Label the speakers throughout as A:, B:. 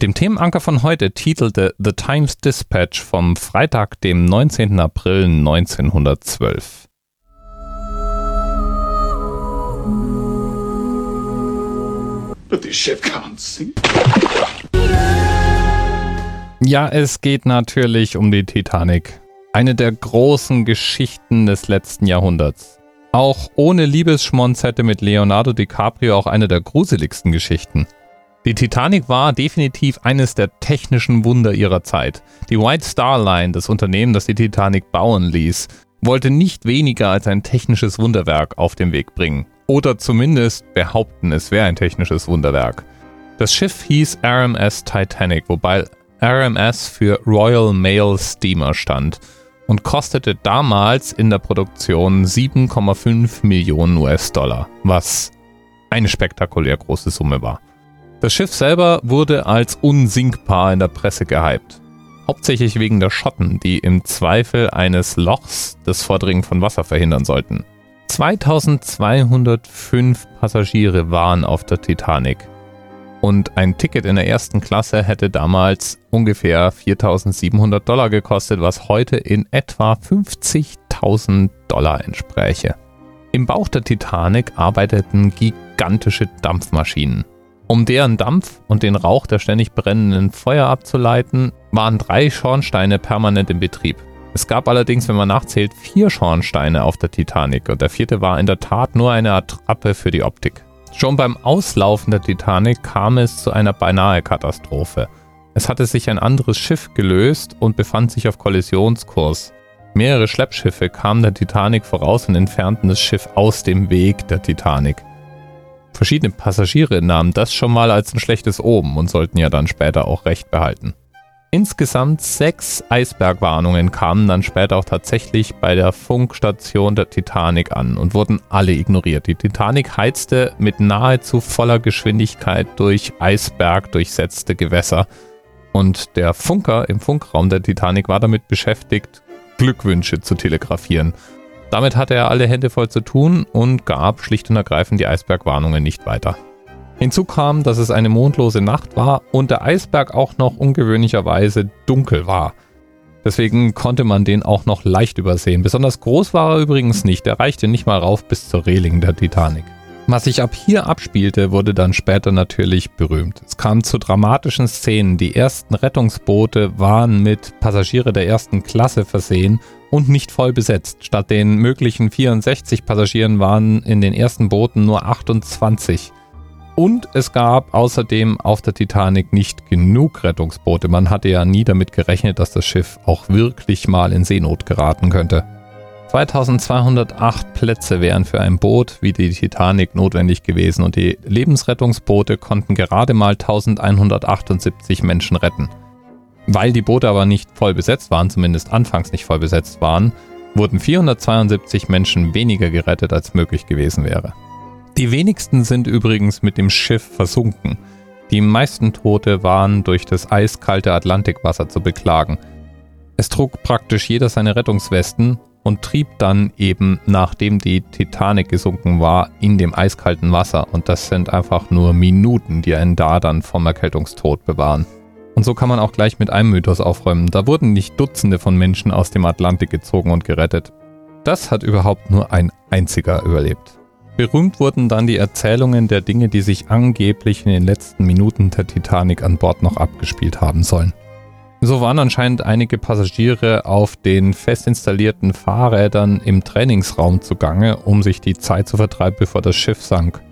A: Mit dem Themenanker von heute titelte The Times Dispatch vom Freitag, dem 19. April 1912. But the ship can't sink. Ja, es geht natürlich um die Titanic. Eine der großen Geschichten des letzten Jahrhunderts. Auch ohne Liebesschmonz hätte mit Leonardo DiCaprio auch eine der gruseligsten Geschichten. Die Titanic war definitiv eines der technischen Wunder ihrer Zeit. Die White Star Line, das Unternehmen, das die Titanic bauen ließ, wollte nicht weniger als ein technisches Wunderwerk auf den Weg bringen. Oder zumindest behaupten, es wäre ein technisches Wunderwerk. Das Schiff hieß RMS Titanic, wobei RMS für Royal Mail Steamer stand und kostete damals in der Produktion 7,5 Millionen US-Dollar, was eine spektakulär große Summe war. Das Schiff selber wurde als unsinkbar in der Presse gehypt. Hauptsächlich wegen der Schotten, die im Zweifel eines Lochs das Vordringen von Wasser verhindern sollten. 2205 Passagiere waren auf der Titanic. Und ein Ticket in der ersten Klasse hätte damals ungefähr 4700 Dollar gekostet, was heute in etwa 50.000 Dollar entspräche. Im Bauch der Titanic arbeiteten gigantische Dampfmaschinen. Um deren Dampf und den Rauch der ständig brennenden Feuer abzuleiten, waren drei Schornsteine permanent in Betrieb. Es gab allerdings, wenn man nachzählt, vier Schornsteine auf der Titanic und der vierte war in der Tat nur eine Attrappe für die Optik. Schon beim Auslaufen der Titanic kam es zu einer beinahe Katastrophe. Es hatte sich ein anderes Schiff gelöst und befand sich auf Kollisionskurs. Mehrere Schleppschiffe kamen der Titanic voraus und entfernten das Schiff aus dem Weg der Titanic. Verschiedene Passagiere nahmen das schon mal als ein schlechtes Oben und sollten ja dann später auch Recht behalten. Insgesamt sechs Eisbergwarnungen kamen dann später auch tatsächlich bei der Funkstation der Titanic an und wurden alle ignoriert. Die Titanic heizte mit nahezu voller Geschwindigkeit durch Eisberg durchsetzte Gewässer und der Funker im Funkraum der Titanic war damit beschäftigt, Glückwünsche zu telegrafieren. Damit hatte er alle Hände voll zu tun und gab schlicht und ergreifend die Eisbergwarnungen nicht weiter. Hinzu kam, dass es eine mondlose Nacht war und der Eisberg auch noch ungewöhnlicherweise dunkel war. Deswegen konnte man den auch noch leicht übersehen. Besonders groß war er übrigens nicht, er reichte nicht mal rauf bis zur Reling der Titanic. Was sich ab hier abspielte, wurde dann später natürlich berühmt. Es kam zu dramatischen Szenen. Die ersten Rettungsboote waren mit Passagiere der ersten Klasse versehen und nicht voll besetzt. Statt den möglichen 64 Passagieren waren in den ersten Booten nur 28. Und es gab außerdem auf der Titanic nicht genug Rettungsboote. Man hatte ja nie damit gerechnet, dass das Schiff auch wirklich mal in Seenot geraten könnte. 2208 Plätze wären für ein Boot wie die Titanic notwendig gewesen und die Lebensrettungsboote konnten gerade mal 1178 Menschen retten. Weil die Boote aber nicht voll besetzt waren, zumindest anfangs nicht voll besetzt waren, wurden 472 Menschen weniger gerettet, als möglich gewesen wäre. Die wenigsten sind übrigens mit dem Schiff versunken. Die meisten Tote waren durch das eiskalte Atlantikwasser zu beklagen. Es trug praktisch jeder seine Rettungswesten und trieb dann eben, nachdem die Titanic gesunken war, in dem eiskalten Wasser. Und das sind einfach nur Minuten, die einen da dann vom Erkältungstod bewahren. Und so kann man auch gleich mit einem Mythos aufräumen. Da wurden nicht Dutzende von Menschen aus dem Atlantik gezogen und gerettet. Das hat überhaupt nur ein einziger überlebt. Berühmt wurden dann die Erzählungen der Dinge, die sich angeblich in den letzten Minuten der Titanic an Bord noch abgespielt haben sollen. So waren anscheinend einige Passagiere auf den fest installierten Fahrrädern im Trainingsraum zugange, um sich die Zeit zu vertreiben, bevor das Schiff sank.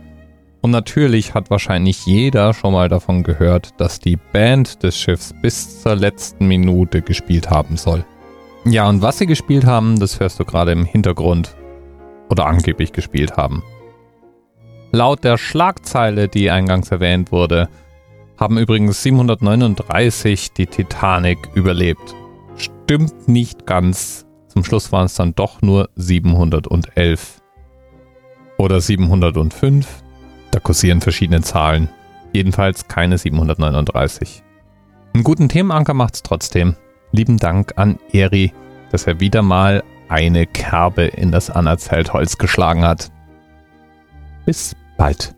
A: Und natürlich hat wahrscheinlich jeder schon mal davon gehört, dass die Band des Schiffs bis zur letzten Minute gespielt haben soll. Ja, und was sie gespielt haben, das hörst du gerade im Hintergrund. Oder angeblich gespielt haben. Laut der Schlagzeile, die eingangs erwähnt wurde, haben übrigens 739 die Titanic überlebt. Stimmt nicht ganz. Zum Schluss waren es dann doch nur 711. Oder 705. Da kursieren verschiedene Zahlen. Jedenfalls keine 739. Einen guten Themenanker macht's trotzdem. Lieben Dank an Eri, dass er wieder mal eine Kerbe in das anerzählt Holz geschlagen hat. Bis bald.